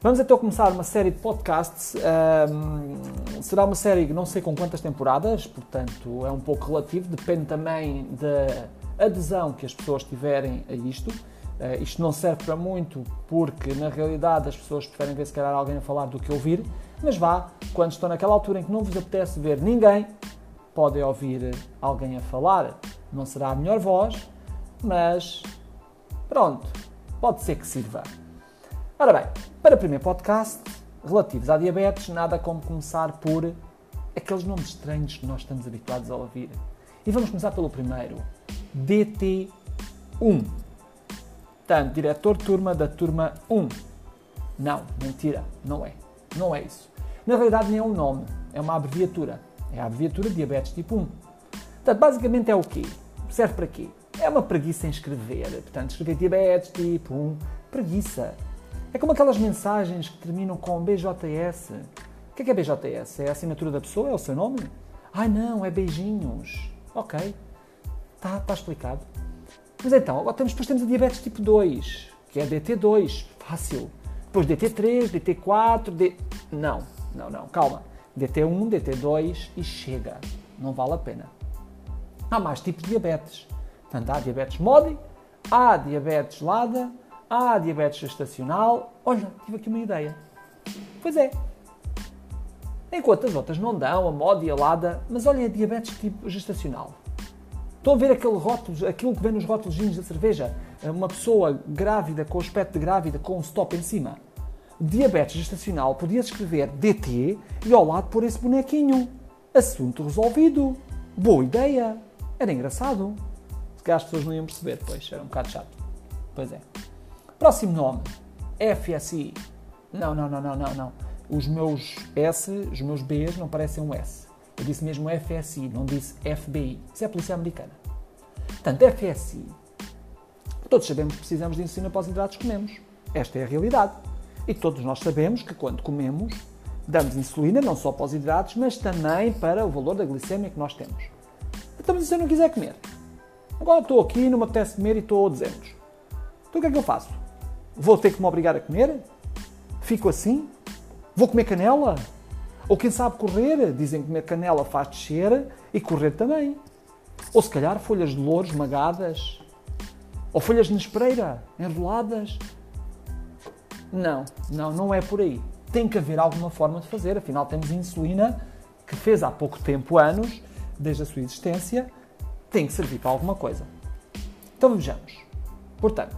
Vamos então começar uma série de podcasts. Um, será uma série que não sei com quantas temporadas, portanto é um pouco relativo, depende também da adesão que as pessoas tiverem a isto. Uh, isto não serve para muito porque na realidade as pessoas preferem ver se calhar alguém a falar do que ouvir, mas vá, quando estão naquela altura em que não vos apetece ver ninguém, podem ouvir alguém a falar. Não será a melhor voz, mas pronto, pode ser que sirva. Ora bem, para o primeiro podcast, relativos à diabetes, nada como começar por aqueles nomes estranhos que nós estamos habituados a ouvir. E vamos começar pelo primeiro, DT1. Portanto, diretor turma da turma 1. Não, mentira, não é. Não é isso. Na realidade, nem é um nome, é uma abreviatura. É a abreviatura de diabetes tipo 1. Portanto, basicamente é o quê? Serve para quê? É uma preguiça em escrever. Portanto, escrever diabetes tipo 1, preguiça. É como aquelas mensagens que terminam com BJS. O que é, que é BJS? É a assinatura da pessoa? É o seu nome? Ai não, é beijinhos. Ok. Está tá explicado. Mas então, agora temos, depois temos o diabetes tipo 2, que é DT2, fácil. Depois DT3, DT4, D... Não, não, não, calma. DT1, DT2 e chega. Não vale a pena. Há mais tipos de diabetes. Portanto, há diabetes MODI, há diabetes LADA, há diabetes gestacional. Olha, tive aqui uma ideia. Pois é. Enquanto as outras não dão, a MODI e a LADA, mas olha a diabetes tipo gestacional. Estão a ver aquele rótulo, aquilo que vem nos rótulos da cerveja? Uma pessoa grávida, com o aspecto de grávida, com um stop em cima. Diabetes gestacional, podia-se escrever DT e ao lado pôr esse bonequinho. Assunto resolvido. Boa ideia. Era engraçado. Se calhar as pessoas não iam perceber, pois era um bocado chato. Pois é. Próximo nome. FSI. Não, não, não, não, não, não. Os meus S, os meus Bs não parecem um S. Eu disse mesmo FSI, não disse FBI. Isso é a polícia americana. Portanto, FSI. Todos sabemos que precisamos de insulina para os hidratos que comemos. Esta é a realidade. E todos nós sabemos que quando comemos, damos insulina não só para os hidratos, mas também para o valor da glicemia que nós temos. Então, mas se eu não quiser comer? Agora estou aqui, não me apetece comer e estou a 200. Então o que é que eu faço? Vou ter que me obrigar a comer? Fico assim? Vou comer canela? Ou quem sabe correr? Dizem que comer canela faz descer e correr também. Ou se calhar folhas de louro esmagadas. Ou folhas de nespreira enroladas. Não, não, não é por aí. Tem que haver alguma forma de fazer. Afinal, temos insulina que fez há pouco tempo, anos, desde a sua existência, tem que servir para alguma coisa. Então vejamos. Portanto,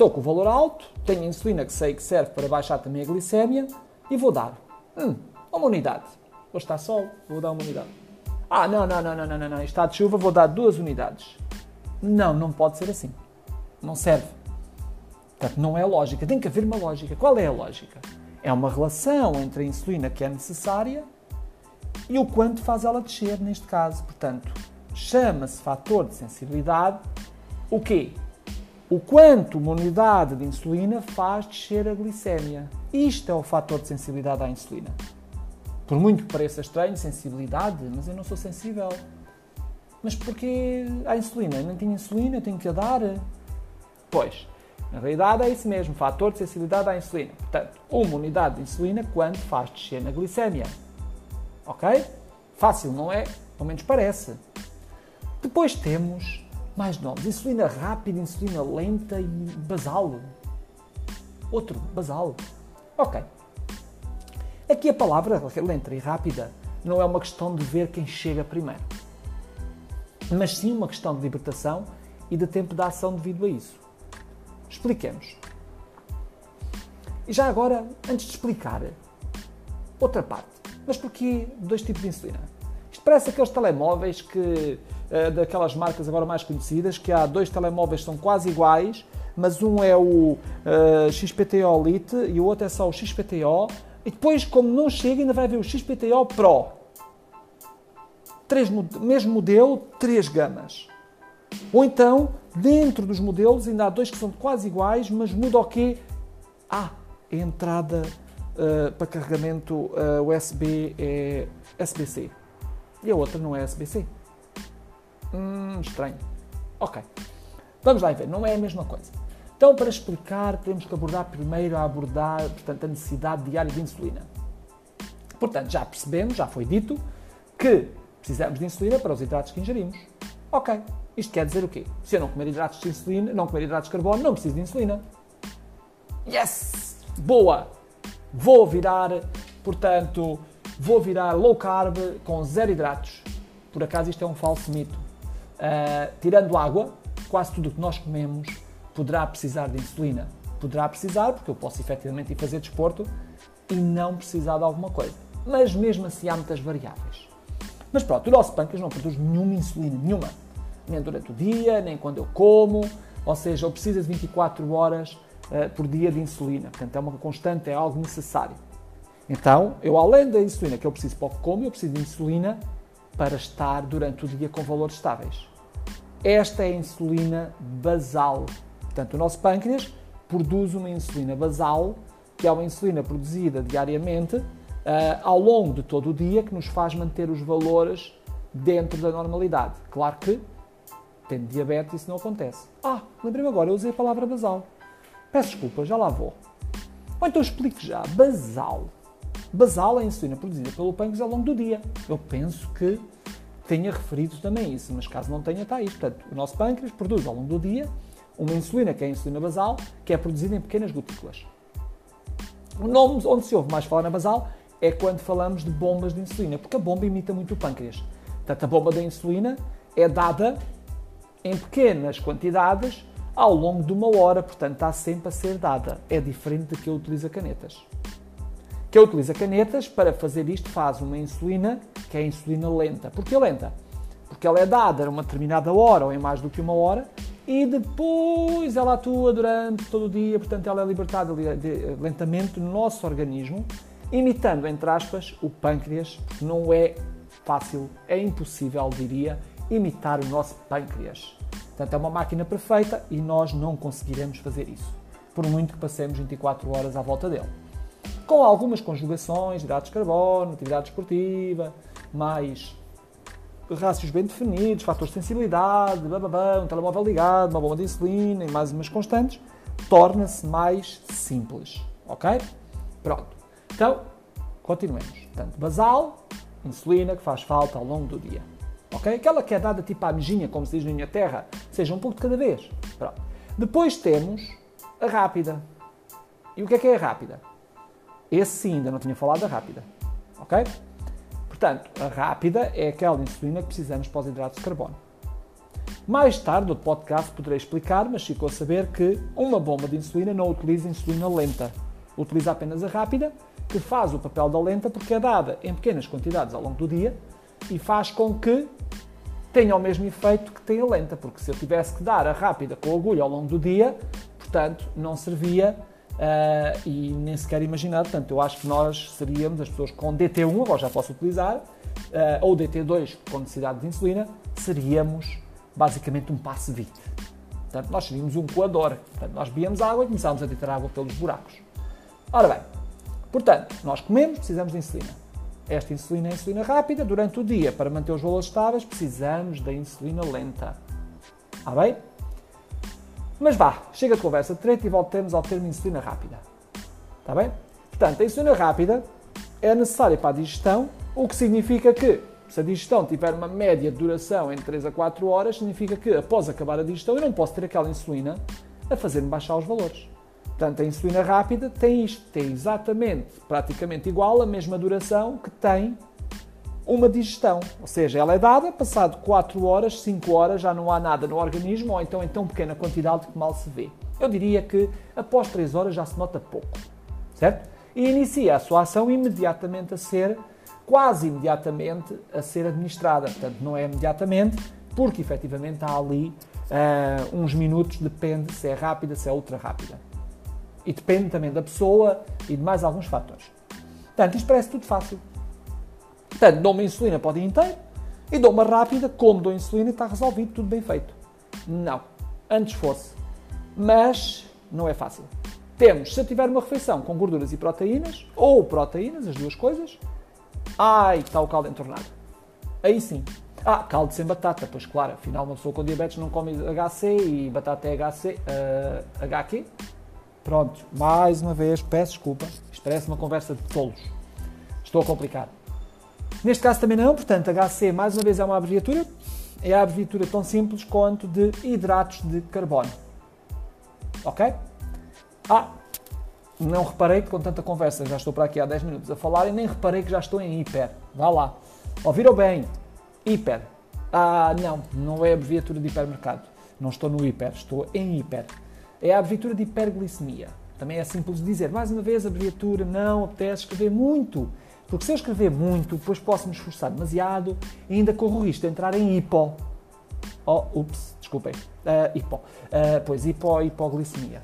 estou com o valor alto, tenho insulina que sei que serve para baixar também a glicémia e vou dar. Hum, uma unidade. Hoje está sol, vou dar uma unidade. Ah, não, não, não, não, não, não, não. Está de chuva, vou dar duas unidades. Não, não pode ser assim. Não serve. Portanto, não é lógica. Tem que haver uma lógica. Qual é a lógica? É uma relação entre a insulina que é necessária e o quanto faz ela descer, neste caso. Portanto, chama-se fator de sensibilidade o quê? O quanto uma unidade de insulina faz descer a glicémia. Isto é o fator de sensibilidade à insulina. Por muito que pareça estranho, sensibilidade, mas eu não sou sensível. Mas porquê a insulina? Eu não tenho insulina, eu tenho que a dar? Pois, na realidade é isso mesmo, fator de sensibilidade à insulina. Portanto, uma unidade de insulina quando faz descer na glicémia. Ok? Fácil, não é? Pelo menos parece. Depois temos mais nomes. Insulina rápida, insulina lenta e basal. Outro, basal. Ok. Aqui a palavra lenta e rápida não é uma questão de ver quem chega primeiro, mas sim uma questão de libertação e de tempo de ação devido a isso. Expliquemos. E já agora, antes de explicar, outra parte. Mas porquê dois tipos de insulina? Isto parece aqueles telemóveis que, daquelas marcas agora mais conhecidas, que há dois telemóveis que são quase iguais, mas um é o eh, XPTO Lite e o outro é só o XPTO e depois, como não chega, ainda vai haver o XPTO Pro. Três, mesmo modelo, três gamas. Ou então, dentro dos modelos, ainda há dois que são quase iguais, mas muda o quê? Ah, a entrada uh, para carregamento uh, USB é SBC. E a outra não é SBC. Hum, estranho. Ok. Vamos lá ver, não é a mesma coisa. Então, para explicar, temos que abordar primeiro a abordar, portanto, a necessidade diária de insulina. Portanto, já percebemos, já foi dito, que precisamos de insulina para os hidratos que ingerimos. Ok, isto quer dizer o quê? Se eu não comer hidratos de insulina, não comer hidratos de carbono, não preciso de insulina. Yes! Boa! Vou virar, portanto, vou virar low carb com zero hidratos. Por acaso isto é um falso mito. Uh, tirando água, quase tudo o que nós comemos poderá precisar de insulina. Poderá precisar, porque eu posso efetivamente ir fazer desporto e não precisar de alguma coisa. Mas mesmo assim há muitas variáveis. Mas pronto, o nosso pâncreas não produz nenhuma insulina, nenhuma. Nem durante o dia, nem quando eu como. Ou seja, eu preciso de 24 horas uh, por dia de insulina. Portanto, é uma constante, é algo necessário. Então, eu além da insulina que eu preciso para o que como, eu preciso de insulina para estar durante o dia com valores estáveis. Esta é a insulina basal. Portanto, o nosso pâncreas produz uma insulina basal, que é uma insulina produzida diariamente uh, ao longo de todo o dia, que nos faz manter os valores dentro da normalidade. Claro que, tendo diabetes, isso não acontece. Ah, lembrei-me agora, eu usei a palavra basal. Peço desculpa, já lá vou. Ou então explico já. Basal. Basal a insulina produzida pelo pâncreas ao longo do dia. Eu penso que tenha referido também isso, mas caso não tenha, está aí. Portanto, o nosso pâncreas produz ao longo do dia uma insulina, que é a insulina basal, que é produzida em pequenas gotículas. O nome onde se ouve mais falar na basal é quando falamos de bombas de insulina, porque a bomba imita muito o pâncreas. Portanto, a bomba da insulina é dada em pequenas quantidades ao longo de uma hora, portanto está sempre a ser dada. É diferente de que eu utiliza canetas. Que utiliza canetas, para fazer isto faz uma insulina, que é insulina lenta. Por que lenta? Porque ela é dada a uma determinada hora ou em mais do que uma hora e depois ela atua durante todo o dia, portanto ela é libertada lentamente no nosso organismo, imitando, entre aspas, o pâncreas. Não é fácil, é impossível, diria, imitar o nosso pâncreas. Portanto, é uma máquina perfeita e nós não conseguiremos fazer isso, por muito que passemos 24 horas à volta dele. Com algumas conjugações, hidratos de carbono, atividade esportiva, mais rácios bem definidos, fatores de sensibilidade, bababá, um telemóvel ligado, uma bomba de insulina e mais umas constantes, torna-se mais simples. Ok? Pronto. Então, continuemos. Portanto, basal, insulina que faz falta ao longo do dia. Ok? Aquela que é dada tipo à mijinha, como se diz na minha terra, seja um pouco de cada vez. Pronto. Depois temos a rápida. E o que é que é a rápida? Esse sim, ainda não tinha falado da rápida. Ok? Portanto, a rápida é aquela insulina que precisamos para os hidratos de carbono. Mais tarde, no podcast, poderei explicar, mas ficou a saber que uma bomba de insulina não utiliza insulina lenta. Utiliza apenas a rápida, que faz o papel da lenta porque é dada em pequenas quantidades ao longo do dia e faz com que tenha o mesmo efeito que tem a lenta, porque se eu tivesse que dar a rápida com a agulha ao longo do dia, portanto, não servia uh, e nem sequer imaginar. Portanto, eu acho que nós seríamos as pessoas com DT1, agora já posso utilizar, uh, ou DT2 com necessidade de insulina, seríamos basicamente um passe 20. Portanto, nós seríamos um coador. Portanto, nós bebíamos água e começámos a deitar água pelos buracos. Ora bem, portanto, nós comemos, precisamos de insulina. Esta insulina é insulina rápida. Durante o dia, para manter os valores estáveis, precisamos da insulina lenta. Está bem? Mas vá, chega de conversa treta e voltemos ao termo insulina rápida. Está bem? Portanto, a insulina rápida é necessária para a digestão, o que significa que, se a digestão tiver uma média de duração entre 3 a 4 horas, significa que, após acabar a digestão, eu não posso ter aquela insulina a fazer-me baixar os valores. Portanto, a insulina rápida tem isto, tem exatamente, praticamente igual, a mesma duração que tem uma digestão. Ou seja, ela é dada, passado 4 horas, 5 horas, já não há nada no organismo, ou então em tão pequena quantidade que mal se vê. Eu diria que após 3 horas já se nota pouco, certo? E inicia a sua ação imediatamente a ser, quase imediatamente, a ser administrada. Portanto, não é imediatamente, porque efetivamente há ali uh, uns minutos, depende se é rápida, se é ultra rápida. E depende também da pessoa e de mais alguns fatores. Portanto, isto parece tudo fácil. Portanto, dou uma insulina para o dia inteiro e dou uma rápida, como dou insulina e está resolvido, tudo bem feito. Não. Antes fosse. Mas não é fácil. Temos, se eu tiver uma refeição com gorduras e proteínas, ou proteínas, as duas coisas, ai, está o caldo entornado. Aí sim. Ah, caldo sem batata, pois claro, afinal uma pessoa com diabetes não come HC e batata é HC, uh, HQ. Pronto, mais uma vez, peço desculpa, isto parece uma conversa de tolos. Estou a complicar. Neste caso também não, portanto, HC mais uma vez é uma abreviatura, é a abreviatura tão simples quanto de hidratos de carbono. Ok? Ah, não reparei que com tanta conversa, já estou para aqui há 10 minutos a falar e nem reparei que já estou em hiper. Vá lá. Ouviram bem? Hiper. Ah, não, não é abreviatura de hipermercado. Não estou no hiper, estou em hiper. É a abreviatura de hiperglicemia. Também é simples de dizer. Mais uma vez, abreviatura não apetece escrever muito. Porque se eu escrever muito, depois posso me esforçar demasiado e ainda corro o risco de entrar em hipo. Oh, ups, desculpem. Uh, hipo. Uh, pois, hipo, hipoglicemia.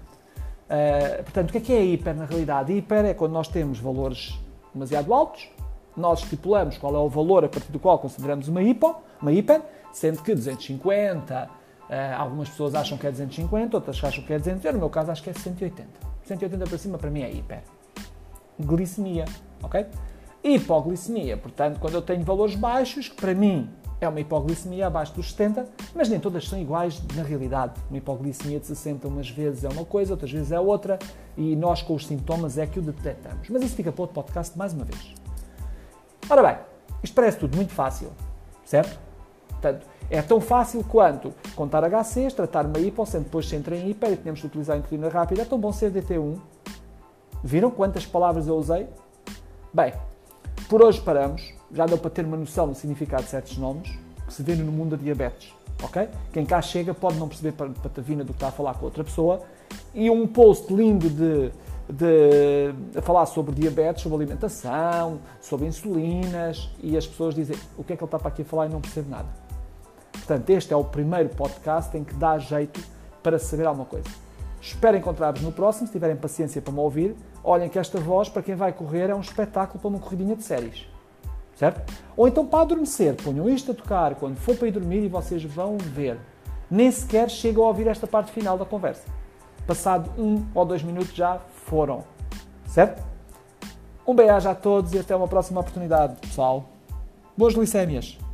Uh, portanto, o que é que é hiper na realidade? Hiper é quando nós temos valores demasiado altos, nós estipulamos qual é o valor a partir do qual consideramos uma hipo, uma hiper, sendo que 250, algumas pessoas acham que é 250, outras acham que é 200, eu no meu caso acho que é 180. 180 para cima para mim é hiper. Glicemia, ok? Hipoglicemia, portanto, quando eu tenho valores baixos, que para mim é uma hipoglicemia abaixo dos 70, mas nem todas são iguais na realidade. Uma hipoglicemia de 60 umas vezes é uma coisa, outras vezes é outra, e nós com os sintomas é que o detectamos. Mas isso fica para outro podcast mais uma vez. Ora bem, isto parece tudo muito fácil, certo? Portanto, é tão fácil quanto contar HCs, tratar uma hipo, depois se entra em hiper e temos de utilizar a insulina rápida, é tão bom ser DT1. Viram quantas palavras eu usei? Bem, por hoje paramos. Já deu para ter uma noção do significado de certos nomes que se vê no mundo da diabetes. ok? Quem cá chega pode não perceber patavina do que está a falar com outra pessoa. E um post lindo de, de, falar sobre diabetes, sobre alimentação, sobre insulinas, e as pessoas dizem o que é que ele está para aqui a falar e não percebe nada. Portanto, este é o primeiro podcast em que dá jeito para saber alguma coisa. Espero encontrar-vos no próximo, se tiverem paciência para me ouvir. Olhem que esta voz, para quem vai correr, é um espetáculo para uma corridinha de séries. Certo? Ou então para adormecer, ponham isto a tocar quando for para ir dormir e vocês vão ver. Nem sequer chegam a ouvir esta parte final da conversa. Passado um ou dois minutos já foram. Certo? Um beijo a todos e até uma próxima oportunidade, pessoal. Boas glicémias!